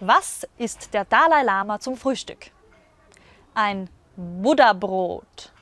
Was ist der Dalai Lama zum Frühstück? Ein Buddha-Brot.